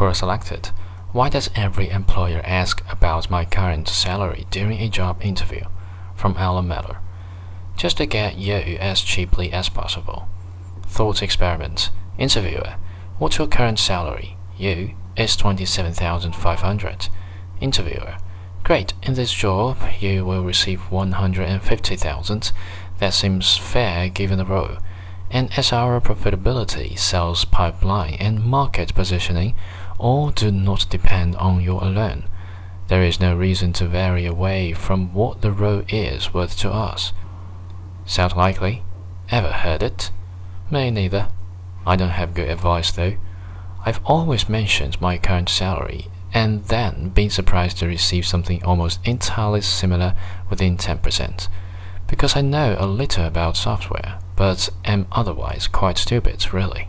Quora selected. Why does every employer ask about my current salary during a job interview? From Alan Mellor. Just to get you as cheaply as possible. Thought experiment. Interviewer. What's your current salary? You is 27,500. Interviewer. Great, in this job you will receive 150,000. That seems fair given the role. And as our profitability, sales pipeline, and market positioning all do not depend on you alone, there is no reason to vary away from what the role is worth to us. Sound likely? Ever heard it? Me neither. I don't have good advice though. I've always mentioned my current salary and then been surprised to receive something almost entirely similar within 10%, because I know a little about software, but am otherwise quite stupid, really.